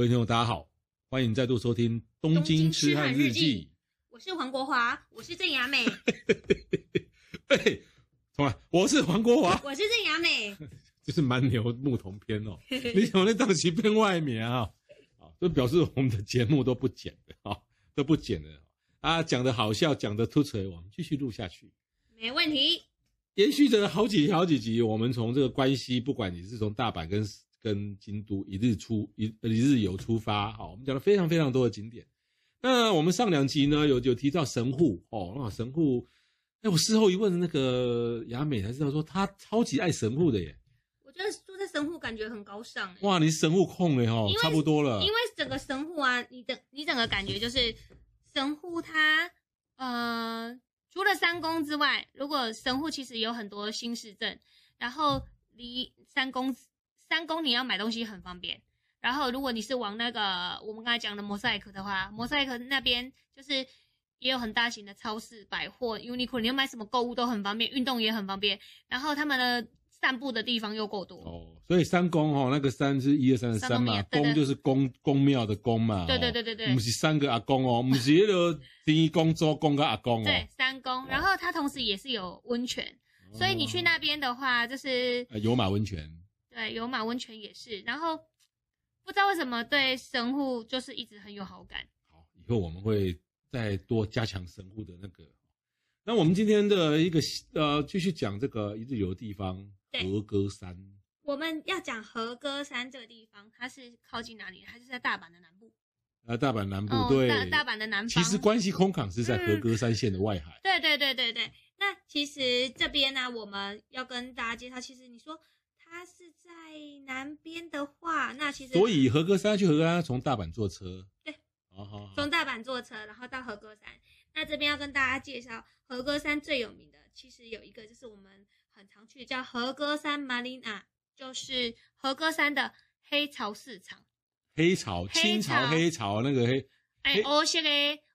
各位听众，大家好，欢迎再度收听《东京痴汉日记》。我是黄国华，我是郑雅美。嘿，重来，我是黄国华，我是郑雅美。这是蛮牛牧童篇哦，你怎么那档期变外面啊？啊，这表示我们的节目都不剪的啊，都不剪的啊，讲的好笑，讲的突锤，我们继续录下去，没问题。延续着好几好几集，我们从这个关系，不管你是从大阪跟。跟京都一日出一一日游出发，好，我们讲了非常非常多的景点。那我们上两集呢，有有提到神户哦，那神户，哎，我事后一问那个雅美才知道说，他超级爱神户的耶。我觉得住在神户感觉很高尚。哇，你是神户控了哈，差不多了。因为整个神户啊，你的你整个感觉就是神户它呃，除了三宫之外，如果神户其实有很多新市镇，然后离三宫。三宫你要买东西很方便，然后如果你是往那个我们刚才讲的摩赛克的话，摩赛克那边就是也有很大型的超市、百货、Uniqlo，你要买什么购物都很方便，运动也很方便，然后他们的散步的地方又够多。哦，所以三宫哦，那个三是一二三的三嘛，宫就是公公庙的公嘛。对对对对对，不是三个阿公哦，不是那个 第一公、周公跟阿公哦。对，三公，然后它同时也是有温泉，哦、所以你去那边的话就是有马温泉。对，有马温泉也是，然后不知道为什么对神户就是一直很有好感。好，以后我们会再多加强神户的那个。那我们今天的一个呃，继续讲这个一日游的地方，和歌山。我们要讲和歌山这个地方，它是靠近哪里？它是在大阪的南部。啊，大阪南部，哦、对，大大阪的南部。其实关西空港是在和歌山县的外海。嗯、对对对对对。那其实这边呢，我们要跟大家介绍，其实你说。它是在南边的话，那其实所以和歌山去和歌山从大阪坐车，对，哦好，从大阪坐车，然后到和歌山。那这边要跟大家介绍和歌山最有名的，其实有一个就是我们很常去叫和歌山 Marina，就是和歌山的黑潮市场。黑潮，清朝黑潮那个黑，哎，哦，这个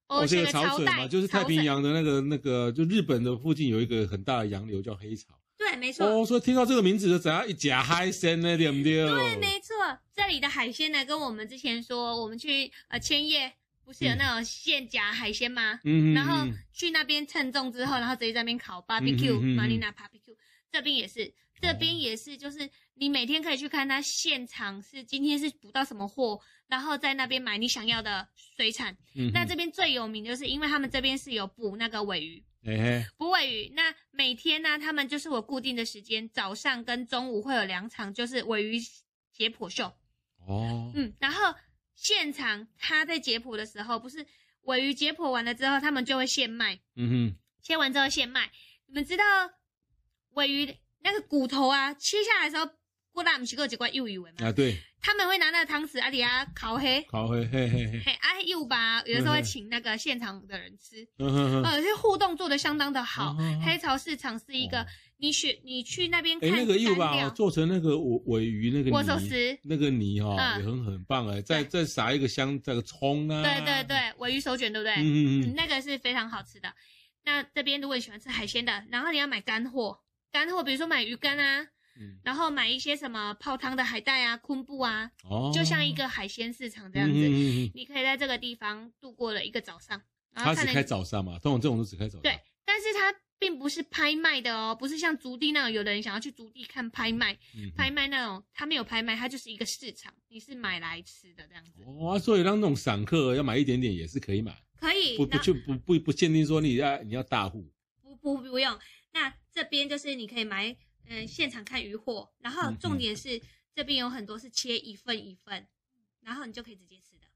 哦，这个潮水嘛，就是太平洋的那个那个，就日本的附近有一个很大的洋流叫黑潮。对，没错。哦，所以听到这个名字就怎样一夹海鲜呢？对不对？对，没错。这里的海鲜呢，跟我们之前说，我们去呃千叶不是有那种现夹海鲜吗？嗯，然后去那边称重之后，然后直接在那边烤 barbecue，Marina barbecue。这边也是，这边也是，就是你每天可以去看它现场是今天是捕到什么货，然后在那边买你想要的水产。嗯，那这边最有名就是因为他们这边是有捕那个尾鱼。哎，捕鮪鱼，那每天呢，他们就是我固定的时间，早上跟中午会有两场，就是尾鱼解剖秀。哦，嗯，然后现场他在解剖的时候，不是尾鱼解剖完了之后，他们就会现卖。嗯哼，切完之后现卖。你们知道尾鱼那个骨头啊，切下来的时候。过大不是个几块幼鱼尾吗？啊，对，他们会拿那个汤匙啊底下烤黑，烤黑，嘿嘿嘿，嘿啊幼吧，有的时候会请那个现场的人吃，呃，这互动做的相当的好。黑潮市场是一个，你选你去那边看，那个幼吧，做成那个鮪鮪鱼那个泥，那个泥哈也很很棒哎，再再撒一个香这个葱啊，对对对，尾鱼手卷对不对？嗯嗯，那个是非常好吃的。那这边如果你喜欢吃海鲜的，然后你要买干货，干货比如说买鱼干啊。嗯，然后买一些什么泡汤的海带啊、昆布啊，哦，就像一个海鲜市场这样子，嗯嗯嗯，你可以在这个地方度过了一个早上。它只开早上嘛，通常这种都只开早上。对，但是它并不是拍卖的哦，不是像竹地那种，有的人想要去竹地看拍卖，嗯、拍卖那种，它没有拍卖，它就是一个市场，你是买来吃的这样子。哦，所以让那种散客要买一点点也是可以买，可以，不不就不不不限定说你要你要大户，不不不用。那这边就是你可以买。嗯，现场看鱼货，然后重点是、嗯、这边有很多是切一份一份，然后你就可以直接吃的。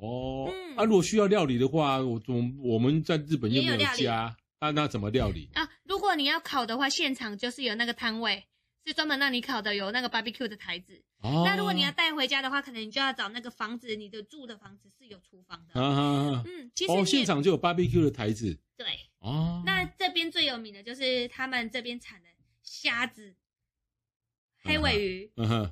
哦，嗯、啊，如果需要料理的话，我我我们在日本又没有家，那、啊、那怎么料理？啊，如果你要烤的话，现场就是有那个摊位，是专门让你烤的，有那个 barbecue 的台子。哦。那如果你要带回家的话，可能你就要找那个房子，你的住的房子是有厨房的。啊哈哈。嗯，其实。哦，现场就有 barbecue 的台子。对。哦。那这边最有名的就是他们这边产的虾子。黑尾鱼，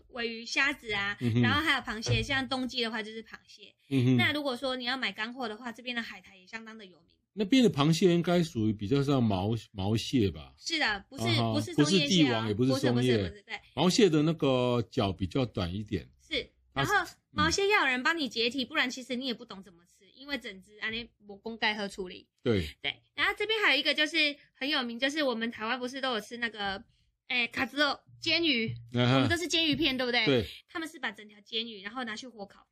尾鱼、虾子啊，然后还有螃蟹。像冬季的话就是螃蟹。那如果说你要买干货的话，这边的海苔也相当的有名。那边的螃蟹应该属于比较像毛毛蟹吧？是的，不是不是不是帝王，也不是松叶，不是不是对。毛蟹的那个脚比较短一点。是，然后毛蟹要有人帮你解体，不然其实你也不懂怎么吃，因为整只安尼无公盖和处理。对对，然后这边还有一个就是很有名，就是我们台湾不是都有吃那个。哎，卡子肉煎鱼，我们都是煎鱼片，对不对？对。他们是把整条煎鱼，然后拿去火烤。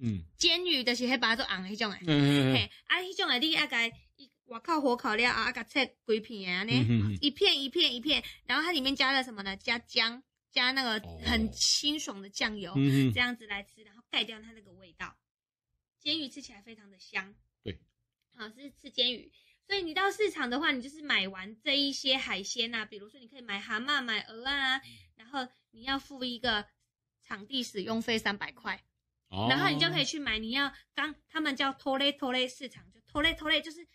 嗯。煎鱼的是黑把它做红那种哎。嗯嘿，啊，那种哎，你爱个一我靠火烤了啊，啊个切几片啊呢？一片一片一片，然后它里面加了什么呢？加姜，加那个很清爽的酱油，这样子来吃，然后盖掉它那个味道。煎鱼吃起来非常的香。对。好，是吃煎鱼。所以你到市场的话，你就是买完这一些海鲜呐、啊，比如说你可以买蛤蟆、买鹅啊，然后你要付一个场地使用费三百块，哦、然后你就可以去买你要刚他们叫拖累拖累市场，就拖累拖累就是。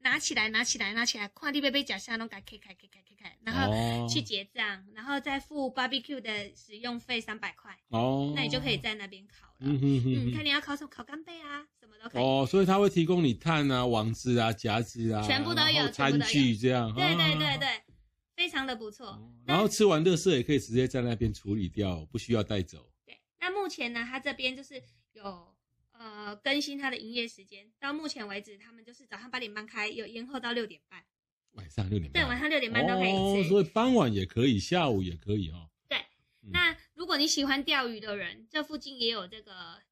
拿起来，拿起来，拿起来，快递杯杯夹下弄，改开开开开开开，然后去结账，然后再付 barbecue 的使用费三百块。哦，那你就可以在那边烤了。嗯哼哼，嗯看你要烤什么？烤干贝啊，什么都可以。哦，所以他会提供你炭啊、网子啊、夹子啊，全部都有，餐具这样。对对对对，非常的不错。然后吃完垃圾也可以直接在那边处理掉，不需要带走。对，那目前呢，他这边就是有。呃，更新它的营业时间，到目前为止，他们就是早上八点半开，有延后到六点半，晚上六点半，对，晚上六点半都可以吃，哦，所以傍晚也可以，下午也可以哈，哦。对，嗯，那如果你喜欢钓鱼的人，这附近也有这个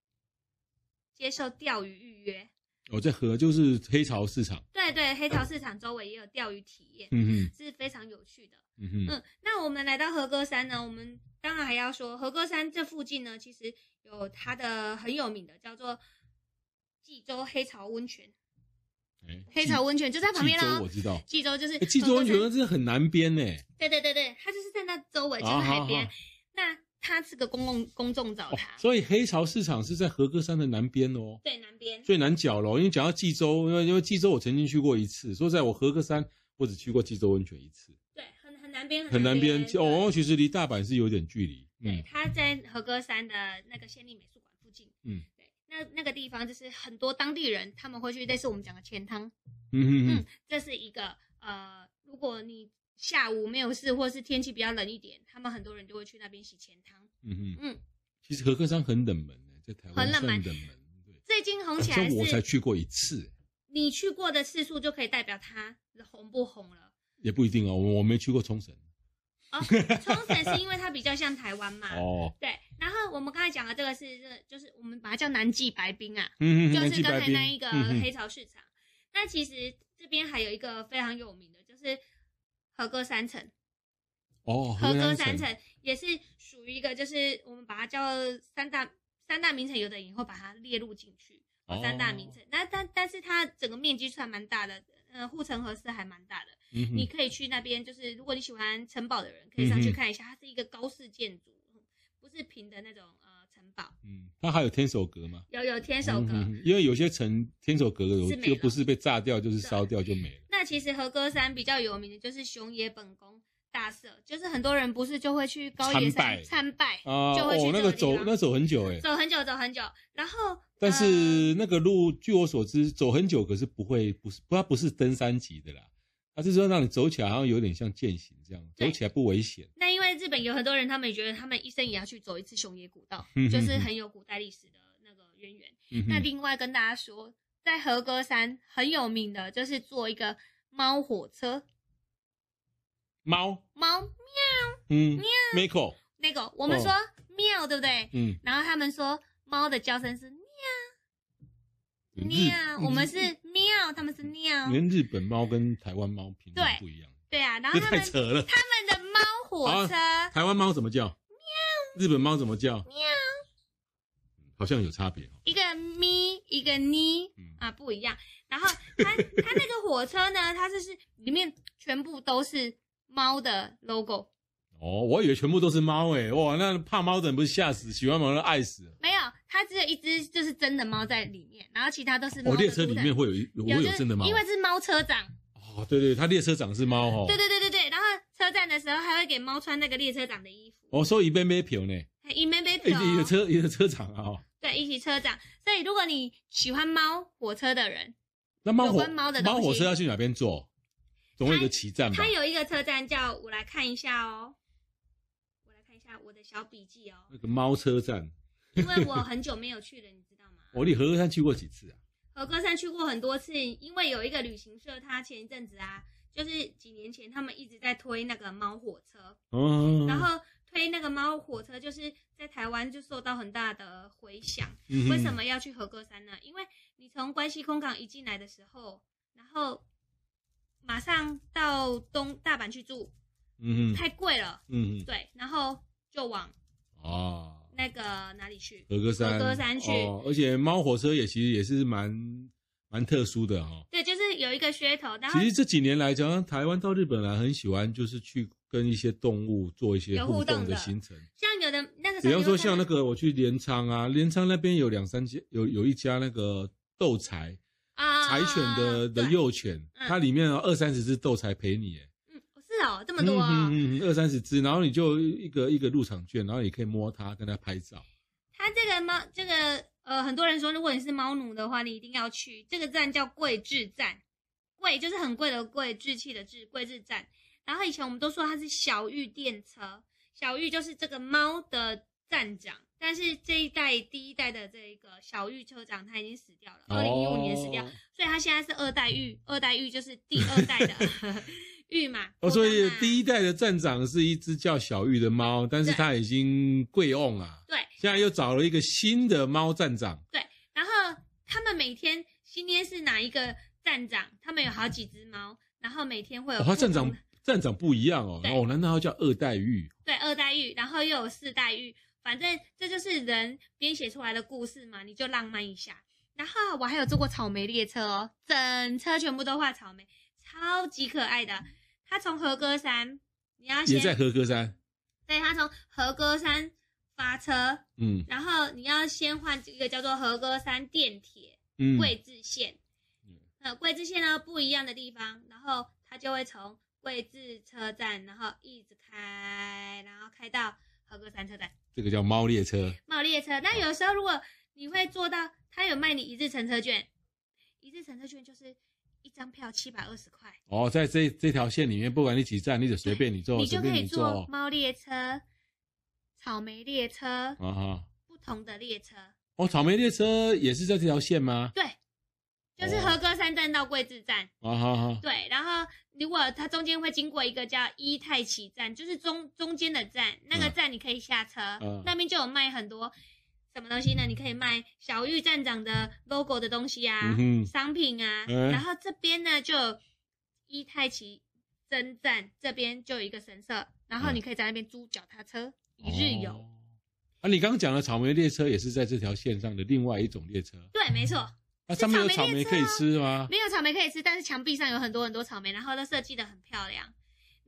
接受钓鱼预约。哦，这河就是黑潮市场，对对，黑潮市场周围也有钓鱼体验，嗯哼，是非常有趣的，嗯哼，嗯，那我们来到和歌山呢，我们当然还要说和歌山这附近呢，其实。有它的很有名的，叫做济州黑潮温泉。欸、黑潮温泉就在旁边啦。我知道。济州就是济州温泉，那真的很南边呢。对对对对，它就是在那周围，就是海边。啊、那它是个公共公众澡堂、哦。所以黑潮市场是在和歌山的南边哦。对，南边。最南角喽，因为讲到济州，因为因为济州我曾经去过一次，说在我和歌山我只去过济州温泉一次。南边，很南边哦，其实离大阪是有点距离。对，他在和歌山的那个县立美术馆附近。嗯，对，那那个地方就是很多当地人他们会去，类似我们讲的钱汤。嗯嗯，这是一个呃，如果你下午没有事，或是天气比较冷一点，他们很多人就会去那边洗钱汤。嗯嗯嗯，其实和歌山很冷门在台湾很冷门。对，最近红起来是，我才去过一次。你去过的次数就可以代表它红不红了？也不一定哦，我我没去过冲绳。哦，冲绳是因为它比较像台湾嘛。哦，对。然后我们刚才讲的这个是，这就是我们把它叫南极白冰啊，嗯嗯，就是刚才那一个黑潮市场。那其实这边还有一个非常有名的，就是和歌山城。哦，和歌山城也是属于一个，就是我们把它叫三大三大名城，有的以后把它列入进去。哦，三大名城。那但但是它整个面积算蛮大的。呃，护城河是还蛮大的，嗯、你可以去那边。就是如果你喜欢城堡的人，可以上去看一下。嗯、它是一个高式建筑，不是平的那种呃城堡。嗯，它还有天守阁吗？有有天守阁，嗯，因为有些城天守阁有就不是被炸掉，就是烧掉就没了。那其实和歌山比较有名的就是熊野本宫大社，就是很多人不是就会去高野山参拜啊，拜就会去、哦、那个走那走很久哎，走很久走很久，然后。但是那个路，据我所知，走很久，可是不会，不是，它不是登山级的啦，它是说让你走起来好像有点像健行这样，走起来不危险。那因为日本有很多人，他们也觉得他们一生也要去走一次熊野古道，嗯、哼就是很有古代历史的那个渊源。嗯、那另外跟大家说，在和歌山很有名的就是坐一个猫火车，猫猫喵，嗯喵，那个那个我们说、哦、喵，对不对？嗯，然后他们说猫的叫声是。喵，我们是喵，他们是喵。连日本猫跟台湾猫品种不一样。对啊，然后他们他们的猫火车，台湾猫怎么叫？喵。日本猫怎么叫？喵。好像有差别。一个咪，一个妮，啊，不一样。然后它它那个火车呢，它就是里面全部都是猫的 logo。哦，我以为全部都是猫诶，哇，那怕猫的人不是吓死，喜欢猫的爱死。没有，它只有一只就是真的猫在里面，然后其他都是猫。哦，列车里面会有一有会有真的猫，因为是猫车长。哦，对对，它列车长是猫哦。对对对对对，然后车站的时候还会给猫穿那个列车长的衣服。哦，所以一边买票呢？一边买票。一个车一个车长啊。对，一起车长。所以如果你喜欢猫火车的人，那猫火猫的猫火车要去哪边坐？总有一个起站吧。它有一个车站叫我来看一下哦，下我的小笔记哦。那个猫车站，因为我很久没有去了，你知道吗？我 你和歌山去过几次啊？和歌山去过很多次，因为有一个旅行社，他前一阵子啊，就是几年前他们一直在推那个猫火车，哦，然后推那个猫火车，就是在台湾就受到很大的回响。嗯、为什么要去和歌山呢？因为你从关西空港一进来的时候，然后。马上到东大阪去住，嗯哼，太贵了，嗯哼，对，然后就往哦那个哪里去？和歌山，和歌山去，哦，而且猫火车也其实也是蛮蛮特殊的哈，哦。对，就是有一个噱头。然后其实这几年来讲，台湾到日本来很喜欢，就是去跟一些动物做一些互动的行程。像有的那个，比方说像那个我去镰仓啊，镰仓那边有两三家，有有一家那个斗柴。啊，柴犬的的幼犬，嗯、它里面有二三十只斗柴陪你，这么多啊，嗯嗯嗯，二三十只，然后你就一个一个入场券，然后你可以摸它，跟它拍照。它这个猫，这个呃，很多人说，如果你是猫奴的话，你一定要去这个站，叫贵志站，贵就是很贵的贵，志气的志，贵志站。然后以前我们都说它是小玉电车，小玉就是这个猫的站长。但是这一代第一代的这一个小玉车长他已经死掉了，二零一五年死掉，所以他现在是二代玉，二代玉就是第二代的 玉嘛。哦，所以第一代的站长是一只叫小玉的猫，但是它已经贵翁啊。对，现在又找了一个新的猫站长。对，然后他们每天今天是哪一个站长？他们有好几只猫，然后每天会有。他站长站长不一样哦。哦，难道要叫二代玉？对，二代玉，然后又有四代玉。反正这就是人编写出来的故事嘛，你就浪漫一下。然后我还有坐过草莓列车哦，整车全部都画草莓，超级可爱的。他从和歌山，你要先也在和歌山，对，他从和歌山发车，嗯，然后你要先换一个叫做和歌山电铁，嗯，桂志线，嗯，呃，贵志线呢不一样的地方，然后他就会从桂志车站，然后一直开，然后开到。和歌山车站，这个叫猫列车。猫列车，那有时候如果你会坐到，他有卖你一日乘车券，一日乘车券就是一张票七百二十块。哦，在这这条线里面，不管你几站，你就随便你坐，你就可以坐猫列车、草莓列车啊哈，不同的列车。哦，草莓列车也是在这条线吗？对。就是和歌山站到桂志站，啊哈哈，对，然后如果它中间会经过一个叫伊太崎站，就是中中间的站，那个站你可以下车，啊、那边就有卖很多什么东西呢？你可以卖小玉站长的 logo 的东西啊，嗯、商品啊，嗯、然后这边呢就伊太奇真站这边就有一个神社，然后你可以在那边租脚踏车、嗯、一日游。啊，你刚刚讲的草莓列车也是在这条线上的另外一种列车，对，没错。那、啊、上面有草莓可以吃吗？没有草莓可以吃，但是墙壁上有很多很多草莓，然后都设计的很漂亮。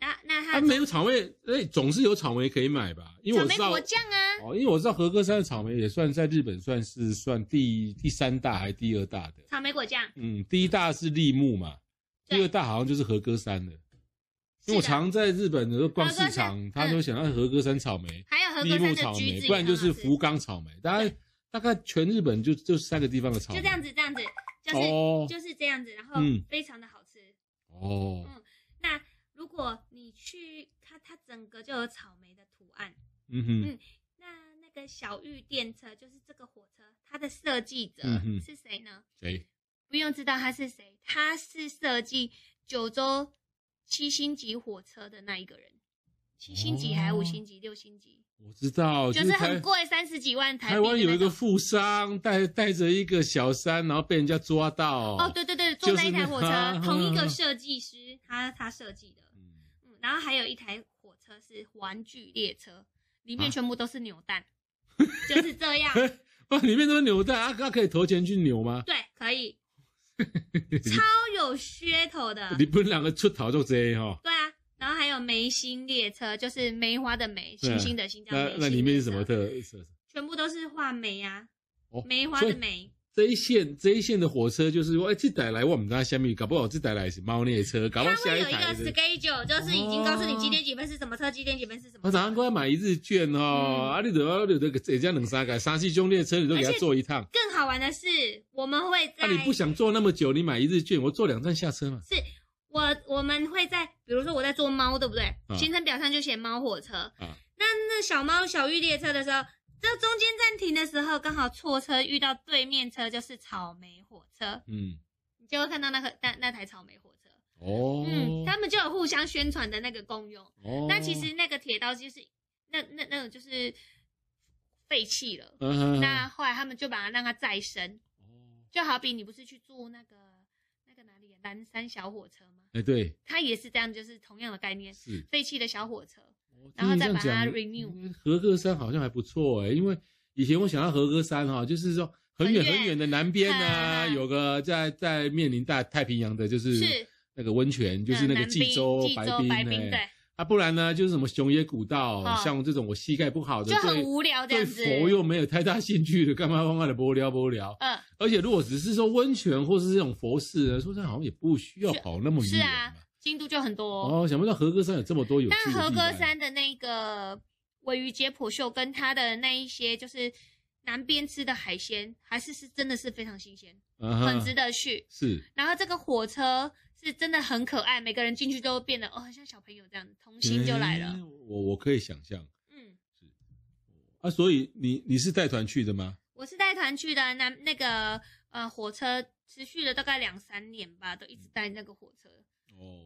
那那它、啊、没有草莓，哎、欸，总是有草莓可以买吧？因为我知道草莓果酱啊。哦，因为我知道和歌山的草莓也算在日本算是算第第三大还是第二大的草莓果酱。嗯，第一大是立木嘛，第二大好像就是和歌山的。因为我常在日本的时候逛市场，他都想要和歌山草莓，还有和歌山的橘子，不然就是福冈草莓。大概。大概全日本就就三个地方的草莓，就这样子，这样子，就是、哦、就是这样子，然后非常的好吃。哦，果你去它，它整个就有草莓的图案。嗯哼，嗯，那那个小玉电车就是这个火车，它的设计者是谁呢？谁？不用知道他是谁，他是设计九州七星级火车的那一个人，七星级还是五星级、哦、六星级？我知道，就是很贵，三十几万台币。台湾有一个富商带带着一个小三，然后被人家抓到。哦，对对对，坐那一台火车，同一个设计师，他他设计的。嗯，然后还有一台火车是玩具列车，里面全部都是扭蛋，就是这样。哇，里面都是扭蛋，啊，那可以投钱去扭吗？对，可以。超有噱头的。你不是两个出逃就这样哈？对啊。然然后还有梅心列车，就是梅花的梅，星星的星叫梅星。那那里面是什么特色？全部都是画梅啊，哦，梅花的梅。这一线这一线的火车就是说，哎，这带来我们家下面搞不好这带来是猫列车，搞不好下一台。有一个 schedule，就是已经告诉你几点几分是什么车，几点几分是什么。我早上过来买一日券哦，啊，你都要留这个这家两三改三四种列车，你都给他坐一趟。更好玩的是，我们会在。那你不想坐那么久，你买一日券，我坐两站下车嘛。是我我们会在，比如说我在坐猫，对不对？行程表上就写猫火车。啊。那那小猫小玉列车的时候。这中间暂停的时候，刚好错车遇到对面车，就是草莓火车。嗯，你就会看到那个那那台草莓火车。哦，嗯，他们就有互相宣传的那个功用。哦，那其实那个铁道就是那那那种就是废弃了。嗯，那后来他们就把它让它再生。哦，就好比你不是去坐那个那个哪里啊，南山小火车吗？哎，对，它也是这样，就是同样的概念，是废弃的小火车。然后再把它 renew。和歌山好像还不错哎，因为以前我想到和歌山哈，就是说很远很远的南边啊，有个在在面临大太平洋的，就是那个温泉，就是那个济州白滨哎，啊不然呢就是什么熊野古道，像这种我膝盖不好的，就很无聊这样子，对佛又没有太大兴趣的，干嘛干嘛的无聊无聊。嗯，而且如果只是说温泉或是这种佛寺，说真的好像也不需要跑那么远。是啊。京都就很多哦，想不到和歌山有这么多有趣的。但和歌山的那个鮪鱼解剖秀跟它的那一些，就是南边吃的海鲜，还是是真的是非常新鲜，很值得去。是。然后这个火车是真的很可爱，每个人进去都变得哦，像小朋友这样，童心就来了。我我可以想象。嗯，是。啊，所以你你是带团去的吗？我是带团去的，那那个呃火车持续了大概两三年吧，都一直带那个火车。哦。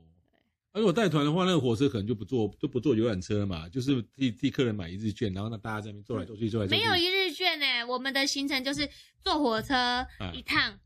而如果带团的话，那个火车可能就不坐，就不坐游览车了嘛，就是替替客人买一日券，然后让大家在那边坐来坐去，坐来坐去。没有一日券呢，我们的行程就是坐火车一趟，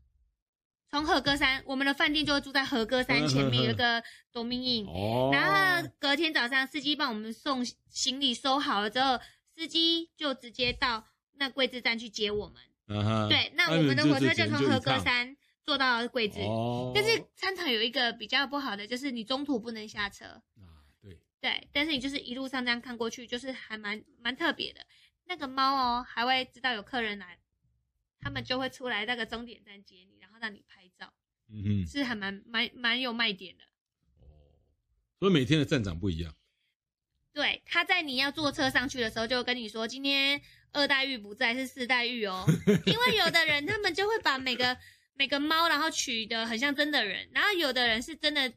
从和歌山，我们的饭店就会住在和歌山前面有一个 Domain Inn，哦，然后隔天早上司机帮我们送行李收好了之后，司机就直接到那桂枝站去接我们。对，那我们的火车就从和歌山。坐到柜子，哦、但是餐场有一个比较不好的，就是你中途不能下车。啊，对对，但是你就是一路上这样看过去，就是还蛮蛮特别的。那个猫哦，还会知道有客人来，他们就会出来那个终点站接你，然后让你拍照。嗯哼，是还蛮蛮蛮有卖点的。哦，所以每天的站长不一样。对，他在你要坐车上去的时候，就跟你说今天二代玉不在，是四代玉哦。因为有的人他们就会把每个。每个猫，然后取的很像真的人，然后有的人是真的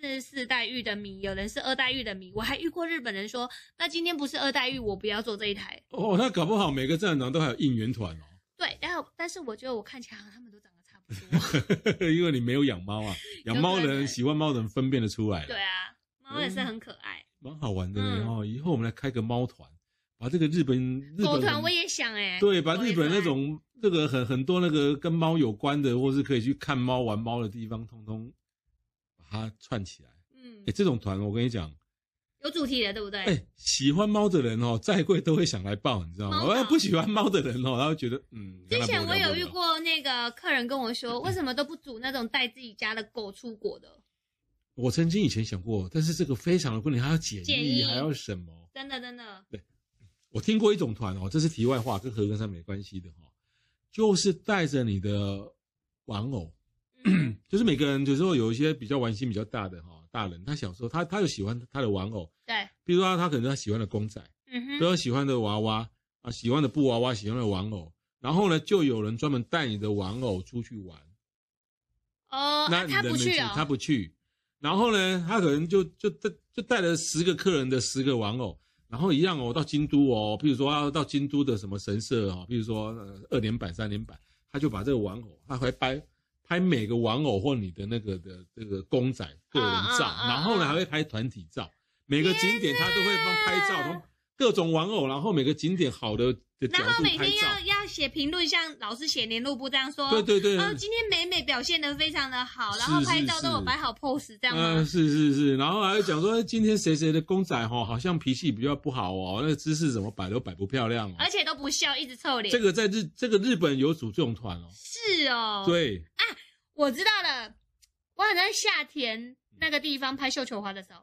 是四代玉的迷，有人是二代玉的迷。我还遇过日本人说，那今天不是二代玉，我不要做这一台。哦，那搞不好每个站长都还有应援团哦。对，然后但是我觉得我看起来好像他们都长得差不多，因为你没有养猫啊，养猫的人喜欢猫的人分辨得出来。对啊，猫也是很可爱，蛮、嗯、好玩的哦。嗯、以后我们来开个猫团。把这个日本日本狗团我也想哎，对，把日本那种这个很很多那个跟猫有关的，或是可以去看猫玩猫的地方，通通把它串起来。嗯，哎，这种团我跟你讲，有主题的，对不对？哎，喜欢猫的人哦，再贵都会想来报，你知道吗？我要不喜欢猫的人哦，他会觉得嗯。之前我有遇过那个客人跟我说，为什么都不组那种带自己家的狗出国的？我曾经以前想过，但是这个非常的困难，还要检疫，还要什么？真的，真的。对。我听过一种团哦，这是题外话，跟和歌山没关系的哈，就是带着你的玩偶，嗯、就是每个人有时候有一些比较玩心比较大的哈大人，他小时候他他有喜欢他的玩偶，对，比如说他他可能他喜欢的公仔，嗯哼，比如喜欢的娃娃啊，喜欢的布娃娃，喜欢的玩偶，然后呢，就有人专门带你的玩偶出去玩，哦，那他不去他不去，然后呢，他可能就就带就带了十个客人的十个玩偶。然后一样哦，到京都哦，譬如说要到京都的什么神社哦，譬如说二连版、三连版，他就把这个玩偶，他会拍拍每个玩偶或你的那个的这个公仔个人照，啊啊啊、然后呢还会拍团体照，每个景点他都会帮拍照，从各种玩偶，然后每个景点好的。然后每天要要写评论，像老师写联络簿这样说。对对对。然后今天美美表现的非常的好，然后拍照都有摆好 pose 这样。嗯，是是是。然后还会讲说，今天谁谁的公仔哈，好像脾气比较不好哦，那个姿势怎么摆都摆不漂亮哦。而且都不笑，一直臭脸。这个在日这个日本有组这种团哦。是哦。对。啊，我知道了。我好像在夏田那个地方拍绣球花的时候。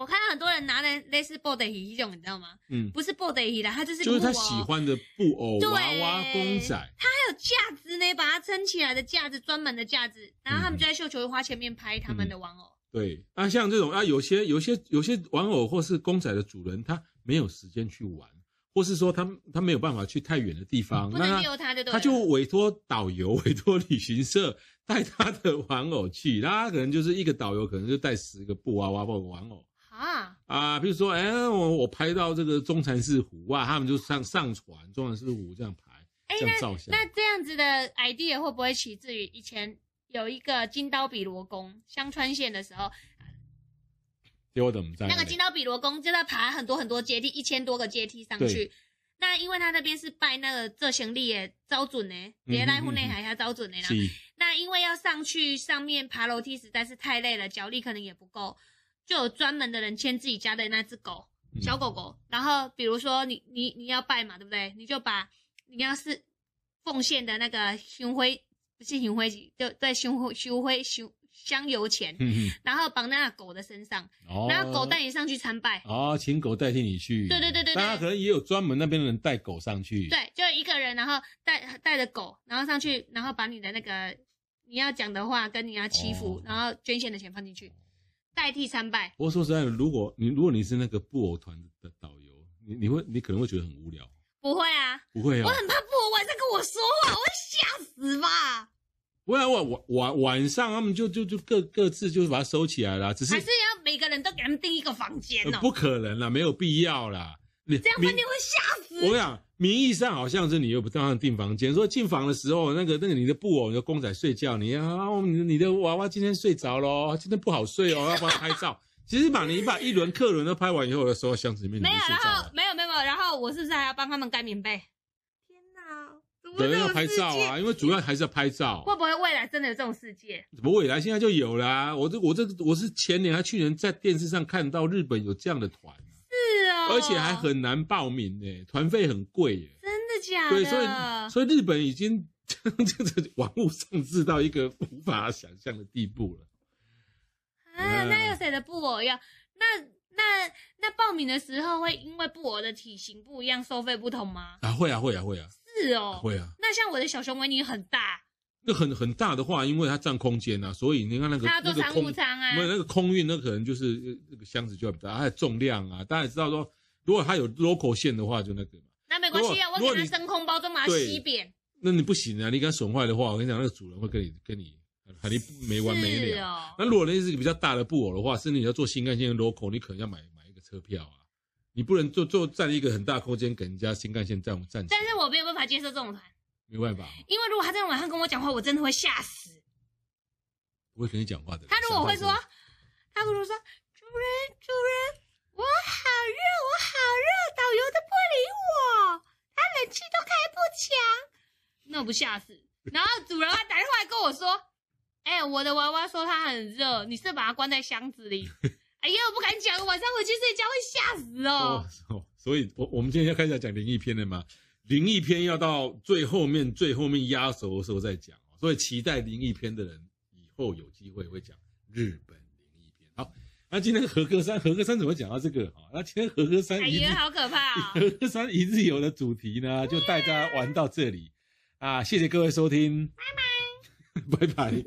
我看到很多人拿的类似布袋戏这种，你知道吗？嗯，不是布袋戏的，他就是就是他喜欢的布偶娃娃公仔。他还有架子呢，把它撑起来的架子，专门的架子。然后他们就在绣球花前面拍他们的玩偶。嗯、对，啊，像这种啊，有些有些有些玩偶或是公仔的主人，他没有时间去玩。或是说他他没有办法去太远的地方，不能丢他就对了，他就委托导游、委托旅行社带他的玩偶去，那他可能就是一个导游，可能就带十个布娃娃或玩偶啊啊，比如说，哎，我我拍到这个中禅寺湖啊，他们就上上传中禅寺湖这样拍，这样照相。那这样子的 idea 会不会起自于以前有一个金刀比罗宫香川县的时候给我怎么站？那个金刀比罗宫就在爬很多很多阶梯，一千多个阶梯上去。那因为他那边是拜那个这行李也招准呢，别来户内还要招准呢。那因为要上去上面爬楼梯实在是太累了，脚力可能也不够，就有专门的人牵自己家的那只狗小狗狗。然后比如说你你你要拜嘛，对不对？你就把你要是奉献的那个香灰不是香灰就在香灰香灰香。香油钱，然后绑在那狗的身上，然后狗带你上去参拜。哦，请狗代替你去。对对对对，大家可能也有专门那边的人带狗上去。对，就一个人，然后带带着狗，然后上去，然后把你的那个你要讲的话跟你要祈福，然后捐献的钱放进去，代替参拜。不过说实在的，如果你如果你是那个布偶团的导游，你你会你可能会觉得很无聊。不会啊，不会啊，我很怕布偶晚上跟我说话，我会吓死吧。不然晚晚晚晚上他们就就就各各自就是把它收起来了，只是还是要每个人都给他们订一个房间哦。不可能啦，没有必要啦。你这样饭店会吓死。我跟你讲，名义上好像是你又不让他订房间，说进房的时候那个那个你的布偶、你的公仔睡觉，你啊，你的娃娃今天睡着了，今天不好睡哦，要帮他拍照。其实把你把一轮客轮都拍完以后的时候，箱子里面没有，然后没有没有没有，然后我是不是还要帮他们盖棉被？有人要拍照啊，因为主要还是要拍照。会不会未来真的有这种世界？怎么未来现在就有啦、啊？我这我这我是前年还去年在电视上看到日本有这样的团，是哦，而且还很难报名呢，团费很贵耶。真的假的？对，所以所以日本已经 这个网络上至到一个无法想象的地步了。啊，那有谁的布偶要？那那那报名的时候会因为布偶的体型不一样，收费不同吗？啊，会啊，会啊，会啊。是哦，会啊。那像我的小熊维尼很大，那很很大的话，因为它占空间啊，所以你看那个它要做商务舱啊，没有那个空运，那可能就是那个箱子就要比较大，它的重量啊。大家也知道说，如果它有 local 线的话，就那个嘛。那没关系啊，我给它真空包装，把它吸扁。那你不行啊，你给它损坏的话，我跟你讲，那个主人会跟你跟你肯定没完没了。哦、那如果那是一个比较大的布偶的话，甚至你要做新干线的 local，你可能要买买一个车票啊。你不能坐坐占一个很大空间给人家新干线占占。但是我没有办法接受这种团，没办法。因为如果他在晚上跟我讲话，我真的会吓死。不会跟你讲话的。他如果会说，他如果说：“主人，主人，我好热，我好热，导游都不理我，他冷气都开不强。”那我不吓死。然后主人还打电话来跟我说：“哎、欸，我的娃娃说他很热，你是把它关在箱子里。”哎呀，我不敢讲，晚上回去睡觉会吓死哦。哦，所以，我我们今天要开始讲灵异片了吗？灵异篇要到最后面、最后面压轴的时候再讲。所以，期待灵异篇的人，以后有机会会讲日本灵异篇。好，那今天和歌山，和歌山怎么讲到这个？哈，那今天和歌山，哎呀，好可怕啊、哦！和歌山一日游的主题呢，就带大家玩到这里啊！谢谢各位收听，拜拜，拜拜。